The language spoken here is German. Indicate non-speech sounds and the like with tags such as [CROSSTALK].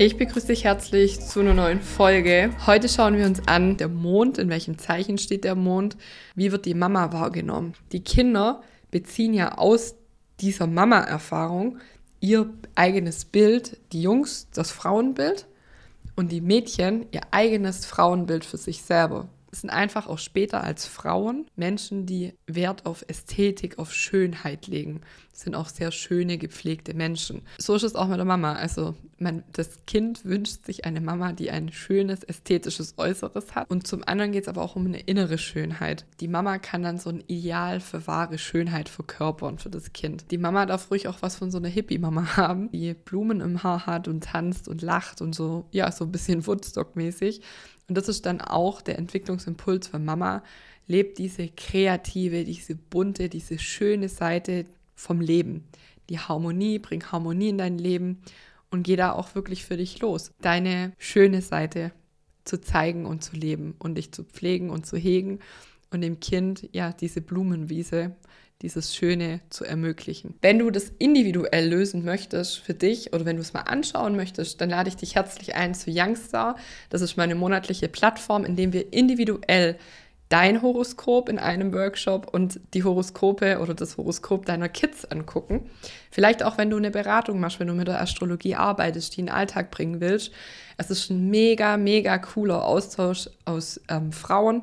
Ich begrüße dich herzlich zu einer neuen Folge. Heute schauen wir uns an, der Mond, in welchem Zeichen steht der Mond, wie wird die Mama wahrgenommen. Die Kinder beziehen ja aus dieser Mama-Erfahrung ihr eigenes Bild, die Jungs das Frauenbild und die Mädchen ihr eigenes Frauenbild für sich selber sind einfach auch später als Frauen Menschen, die Wert auf Ästhetik, auf Schönheit legen. Das sind auch sehr schöne, gepflegte Menschen. So ist es auch mit der Mama. Also man, das Kind wünscht sich eine Mama, die ein schönes, ästhetisches Äußeres hat. Und zum anderen geht es aber auch um eine innere Schönheit. Die Mama kann dann so ein Ideal für wahre Schönheit verkörpern für das Kind. Die Mama darf ruhig auch was von so einer Hippie-Mama [LAUGHS] haben, die Blumen im Haar hat und tanzt und lacht und so, ja, so ein bisschen Woodstock-mäßig. Und das ist dann auch der Entwicklungsimpuls für Mama. Lebt diese kreative, diese bunte, diese schöne Seite vom Leben. Die Harmonie, bring Harmonie in dein Leben und geh da auch wirklich für dich los. Deine schöne Seite zu zeigen und zu leben und dich zu pflegen und zu hegen und dem Kind ja diese Blumenwiese dieses Schöne zu ermöglichen. Wenn du das individuell lösen möchtest für dich oder wenn du es mal anschauen möchtest, dann lade ich dich herzlich ein zu Youngstar. Das ist meine monatliche Plattform, in dem wir individuell dein Horoskop in einem Workshop und die Horoskope oder das Horoskop deiner Kids angucken. Vielleicht auch, wenn du eine Beratung machst, wenn du mit der Astrologie arbeitest, die in den Alltag bringen willst. Es ist ein mega, mega cooler Austausch aus ähm, Frauen,